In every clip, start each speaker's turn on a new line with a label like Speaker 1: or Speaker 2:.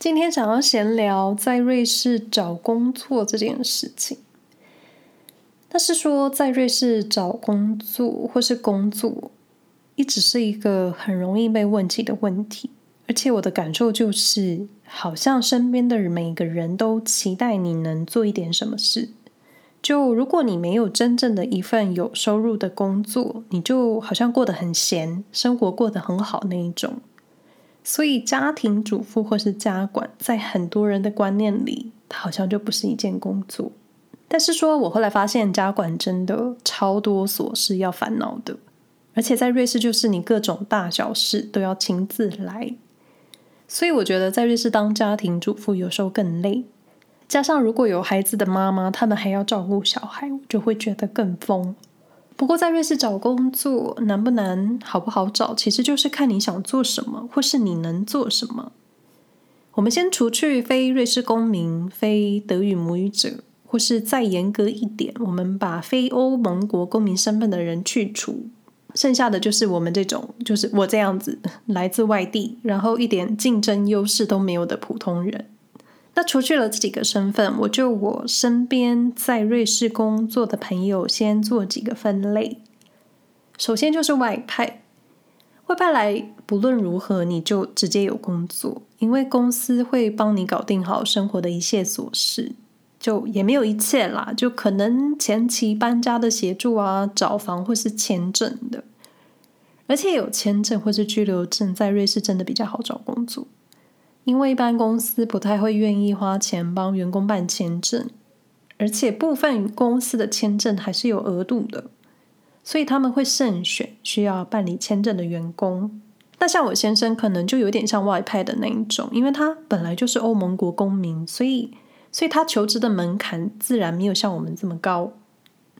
Speaker 1: 今天想要闲聊在瑞士找工作这件事情。那是说，在瑞士找工作或是工作，一直是一个很容易被问起的问题。而且我的感受就是，好像身边的每个人都期待你能做一点什么事。就如果你没有真正的一份有收入的工作，你就好像过得很闲，生活过得很好那一种。所以家庭主妇或是家管，在很多人的观念里，它好像就不是一件工作。但是说，我后来发现家管真的超多琐事要烦恼的，而且在瑞士就是你各种大小事都要亲自来。所以我觉得在瑞士当家庭主妇有时候更累。加上如果有孩子的妈妈，他们还要照顾小孩，我就会觉得更疯。不过在瑞士找工作难不难，好不好找，其实就是看你想做什么，或是你能做什么。我们先除去非瑞士公民、非德语母语者，或是再严格一点，我们把非欧盟国公民身份的人去除，剩下的就是我们这种，就是我这样子来自外地，然后一点竞争优势都没有的普通人。那除去了这几个身份，我就我身边在瑞士工作的朋友先做几个分类。首先就是外派，外派来不论如何你就直接有工作，因为公司会帮你搞定好生活的一切琐事，就也没有一切啦，就可能前期搬家的协助啊、找房或是签证的，而且有签证或是居留证，在瑞士真的比较好找工作。因为一般公司不太会愿意花钱帮员工办签证，而且部分公司的签证还是有额度的，所以他们会慎选需要办理签证的员工。那像我先生可能就有点像外派的那一种，因为他本来就是欧盟国公民，所以所以他求职的门槛自然没有像我们这么高。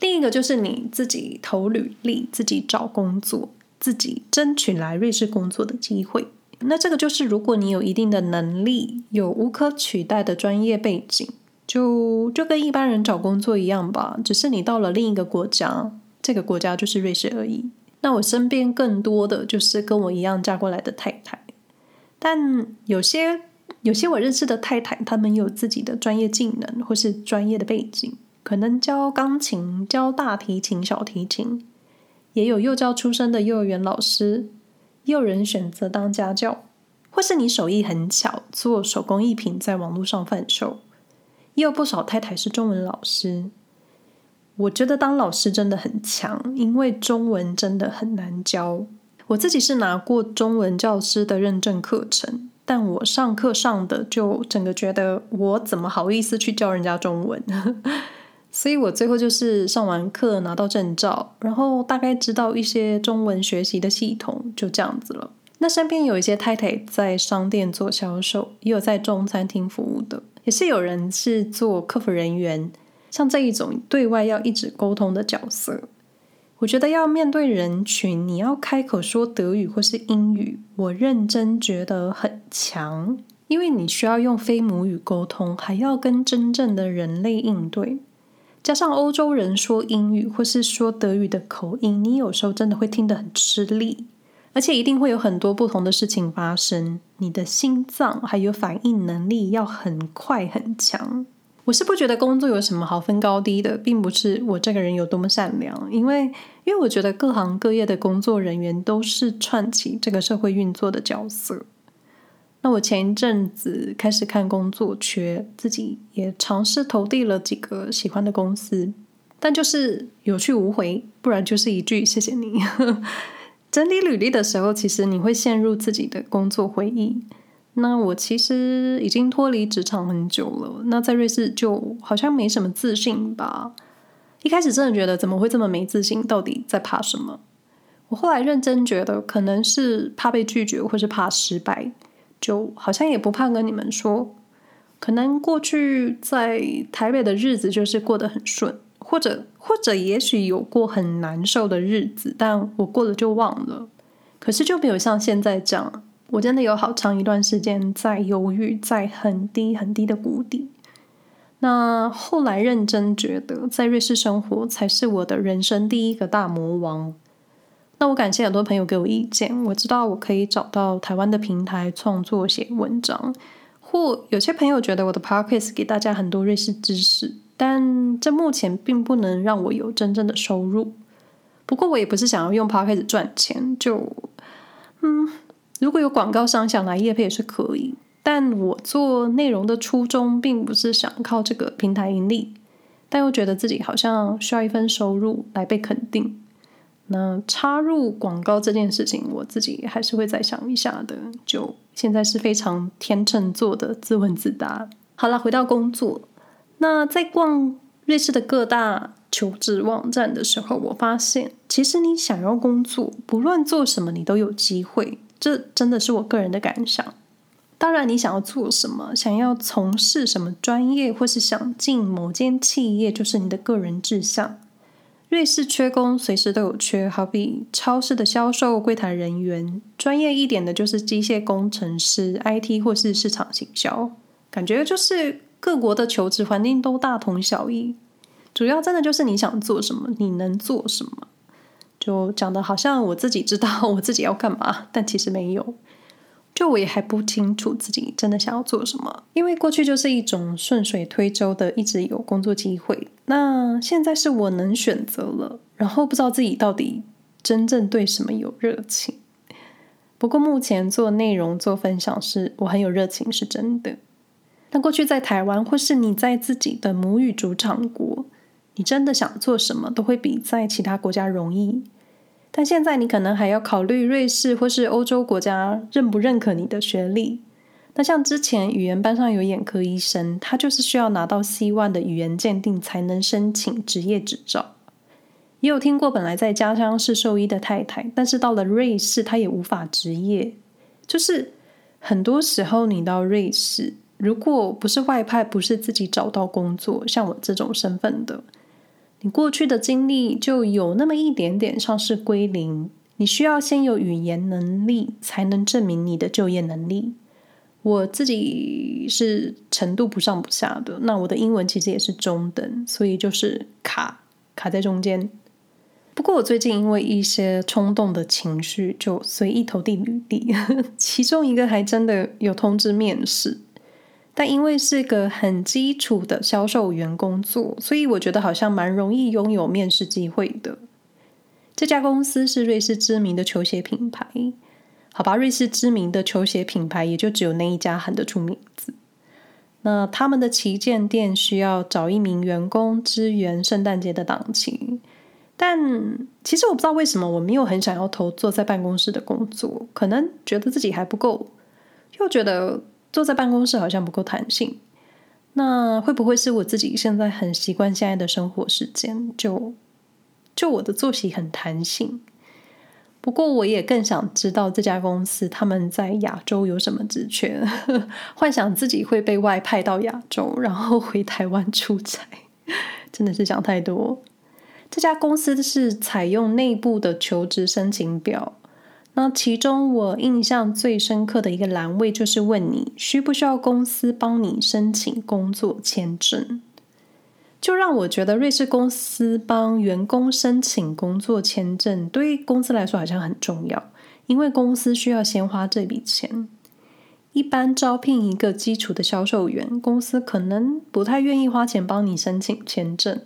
Speaker 1: 另一个就是你自己投履历，自己找工作，自己争取来瑞士工作的机会。那这个就是，如果你有一定的能力，有无可取代的专业背景，就就跟一般人找工作一样吧。只是你到了另一个国家，这个国家就是瑞士而已。那我身边更多的就是跟我一样嫁过来的太太，但有些有些我认识的太太，她们有自己的专业技能或是专业的背景，可能教钢琴、教大提琴、小提琴，也有幼教出身的幼儿园老师。也有人选择当家教，或是你手艺很巧，做手工艺品在网络上贩售。也有不少太太是中文老师。我觉得当老师真的很强，因为中文真的很难教。我自己是拿过中文教师的认证课程，但我上课上的就整个觉得我怎么好意思去教人家中文？所以我最后就是上完课拿到证照，然后大概知道一些中文学习的系统，就这样子了。那身边有一些太太在商店做销售，也有在中餐厅服务的，也是有人是做客服人员，像这一种对外要一直沟通的角色。我觉得要面对人群，你要开口说德语或是英语，我认真觉得很强，因为你需要用非母语沟通，还要跟真正的人类应对。加上欧洲人说英语或是说德语的口音，你有时候真的会听得很吃力，而且一定会有很多不同的事情发生。你的心脏还有反应能力要很快很强。我是不觉得工作有什么好分高低的，并不是我这个人有多么善良，因为因为我觉得各行各业的工作人员都是串起这个社会运作的角色。那我前一阵子开始看工作缺，自己也尝试投递了几个喜欢的公司，但就是有去无回，不然就是一句谢谢你。整理履历的时候，其实你会陷入自己的工作回忆。那我其实已经脱离职场很久了，那在瑞士就好像没什么自信吧。一开始真的觉得怎么会这么没自信？到底在怕什么？我后来认真觉得，可能是怕被拒绝，或是怕失败。就好像也不怕跟你们说，可能过去在台北的日子就是过得很顺，或者或者也许有过很难受的日子，但我过了就忘了。可是就没有像现在这样，我真的有好长一段时间在犹豫，在很低很低的谷底。那后来认真觉得，在瑞士生活才是我的人生第一个大魔王。那我感谢很多朋友给我意见，我知道我可以找到台湾的平台创作写文章，或有些朋友觉得我的 podcast 给大家很多瑞士知识，但这目前并不能让我有真正的收入。不过我也不是想要用 podcast 赚钱，就嗯，如果有广告商想来业配也是可以。但我做内容的初衷并不是想靠这个平台盈利，但又觉得自己好像需要一份收入来被肯定。那插入广告这件事情，我自己还是会再想一下的。就现在是非常天秤座的自问自答。好了，回到工作。那在逛瑞士的各大求职网站的时候，我发现其实你想要工作，不论做什么，你都有机会。这真的是我个人的感想。当然，你想要做什么，想要从事什么专业，或是想进某间企业，就是你的个人志向。瑞士缺工，随时都有缺，好比超市的销售、柜台人员，专业一点的就是机械工程师、IT 或是市场行销。感觉就是各国的求职环境都大同小异，主要真的就是你想做什么，你能做什么。就讲的好像我自己知道 我自己要干嘛，但其实没有。就我也还不清楚自己真的想要做什么，因为过去就是一种顺水推舟的，一直有工作机会。那现在是我能选择了，然后不知道自己到底真正对什么有热情。不过目前做内容、做分享是我很有热情，是真的。那过去在台湾，或是你在自己的母语主场国，你真的想做什么，都会比在其他国家容易。但现在你可能还要考虑瑞士或是欧洲国家认不认可你的学历。那像之前语言班上有眼科医生，他就是需要拿到 C1 的语言鉴定才能申请执业执照。也有听过本来在家乡是兽医的太太，但是到了瑞士他也无法执业。就是很多时候你到瑞士，如果不是外派，不是自己找到工作，像我这种身份的。你过去的经历就有那么一点点像是归零，你需要先有语言能力才能证明你的就业能力。我自己是程度不上不下的，那我的英文其实也是中等，所以就是卡卡在中间。不过我最近因为一些冲动的情绪，就随意投递履历，其中一个还真的有通知面试。但因为是个很基础的销售员工作，所以我觉得好像蛮容易拥有面试机会的。这家公司是瑞士知名的球鞋品牌，好吧，瑞士知名的球鞋品牌也就只有那一家喊得出名字。那他们的旗舰店需要找一名员工支援圣诞节的档期，但其实我不知道为什么我没有很想要投坐在办公室的工作，可能觉得自己还不够，又觉得。坐在办公室好像不够弹性，那会不会是我自己现在很习惯现在的生活时间？就就我的作息很弹性。不过我也更想知道这家公司他们在亚洲有什么职权，幻想自己会被外派到亚洲，然后回台湾出差，真的是想太多。这家公司是采用内部的求职申请表。那其中我印象最深刻的一个栏位就是问你需不需要公司帮你申请工作签证，就让我觉得瑞士公司帮员工申请工作签证对于公司来说好像很重要，因为公司需要先花这笔钱。一般招聘一个基础的销售员，公司可能不太愿意花钱帮你申请签证。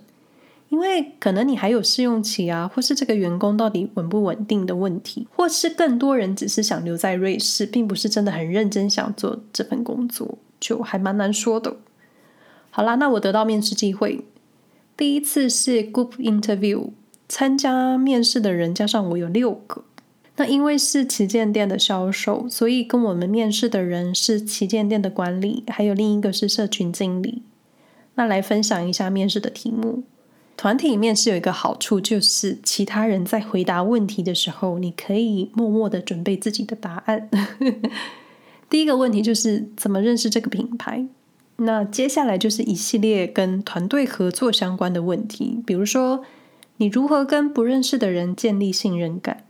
Speaker 1: 因为可能你还有试用期啊，或是这个员工到底稳不稳定的问题，或是更多人只是想留在瑞士，并不是真的很认真想做这份工作，就还蛮难说的。好啦，那我得到面试机会，第一次是 group interview，参加面试的人加上我有六个。那因为是旗舰店的销售，所以跟我们面试的人是旗舰店的管理，还有另一个是社群经理。那来分享一下面试的题目。团体里面试有一个好处，就是其他人在回答问题的时候，你可以默默的准备自己的答案。第一个问题就是怎么认识这个品牌？那接下来就是一系列跟团队合作相关的问题，比如说你如何跟不认识的人建立信任感，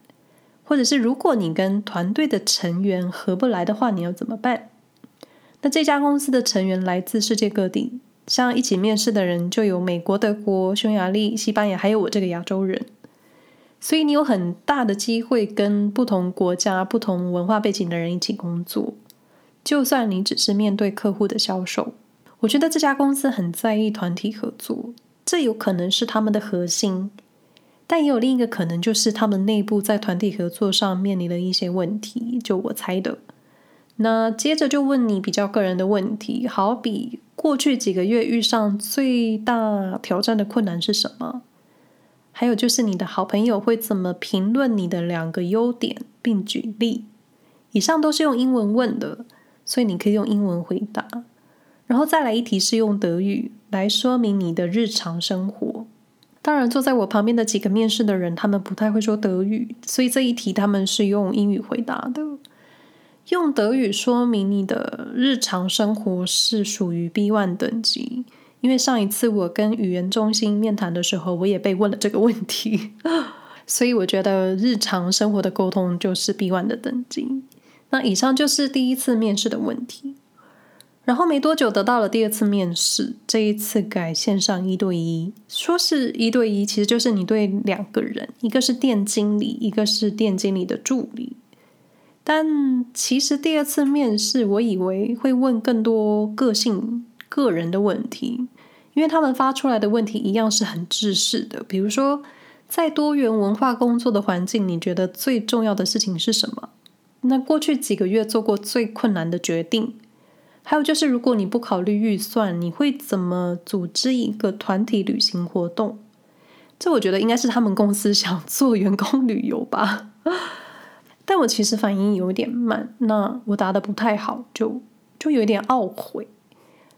Speaker 1: 或者是如果你跟团队的成员合不来的话，你要怎么办？那这家公司的成员来自世界各地。像一起面试的人就有美国、德国、匈牙利、西班牙，还有我这个亚洲人，所以你有很大的机会跟不同国家、不同文化背景的人一起工作。就算你只是面对客户的销售，我觉得这家公司很在意团体合作，这有可能是他们的核心。但也有另一个可能，就是他们内部在团体合作上面临了一些问题，就我猜的。那接着就问你比较个人的问题，好比过去几个月遇上最大挑战的困难是什么？还有就是你的好朋友会怎么评论你的两个优点，并举例。以上都是用英文问的。所以你可以用英文回答，然后再来一题是用德语来说明你的日常生活。当然，坐在我旁边的几个面试的人，他们不太会说德语，所以这一题他们是用英语回答的。用德语说明你的日常生活是属于 B1 等级，因为上一次我跟语言中心面谈的时候，我也被问了这个问题，所以我觉得日常生活的沟通就是 B1 的等级。那以上就是第一次面试的问题，然后没多久得到了第二次面试，这一次改线上一对一，说是一对一，其实就是你对两个人，一个是店经理，一个是店经理的助理。但其实第二次面试，我以为会问更多个性、个人的问题，因为他们发出来的问题一样是很制式的，比如说在多元文化工作的环境，你觉得最重要的事情是什么？那过去几个月做过最困难的决定，还有就是，如果你不考虑预算，你会怎么组织一个团体旅行活动？这我觉得应该是他们公司想做员工旅游吧。但我其实反应有点慢，那我答得不太好，就就有点懊悔。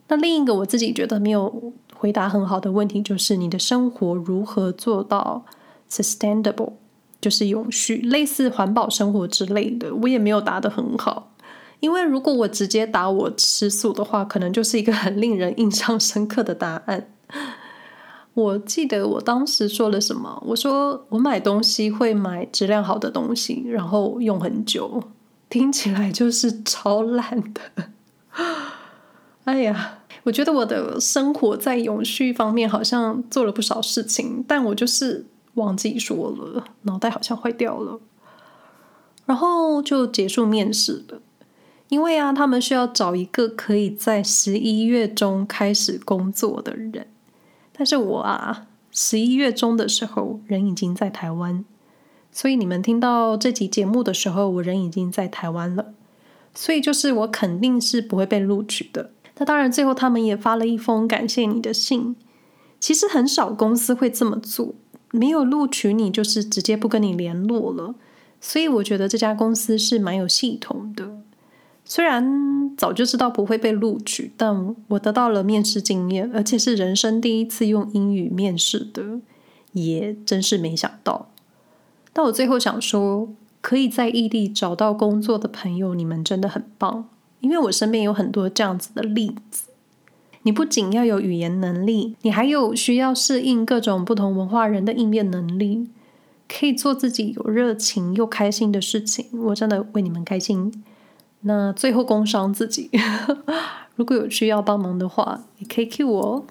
Speaker 1: 那另一个我自己觉得没有回答很好的问题，就是你的生活如何做到 sustainable？就是永续，类似环保生活之类的，我也没有答得很好。因为如果我直接答我吃素的话，可能就是一个很令人印象深刻的答案。我记得我当时说了什么？我说我买东西会买质量好的东西，然后用很久，听起来就是超烂的。哎呀，我觉得我的生活在永续方面好像做了不少事情，但我就是。忘记说了，脑袋好像坏掉了，然后就结束面试了。因为啊，他们需要找一个可以在十一月中开始工作的人，但是我啊，十一月中的时候人已经在台湾，所以你们听到这集节目的时候，我人已经在台湾了，所以就是我肯定是不会被录取的。那当然，最后他们也发了一封感谢你的信。其实很少公司会这么做。没有录取你，就是直接不跟你联络了。所以我觉得这家公司是蛮有系统的。虽然早就知道不会被录取，但我得到了面试经验，而且是人生第一次用英语面试的，也真是没想到。但我最后想说，可以在异地找到工作的朋友，你们真的很棒，因为我身边有很多这样子的例子。你不仅要有语言能力，你还有需要适应各种不同文化人的应变能力，可以做自己有热情又开心的事情。我真的为你们开心。那最后工伤自己，如果有需要帮忙的话，你可以 Q 我哦。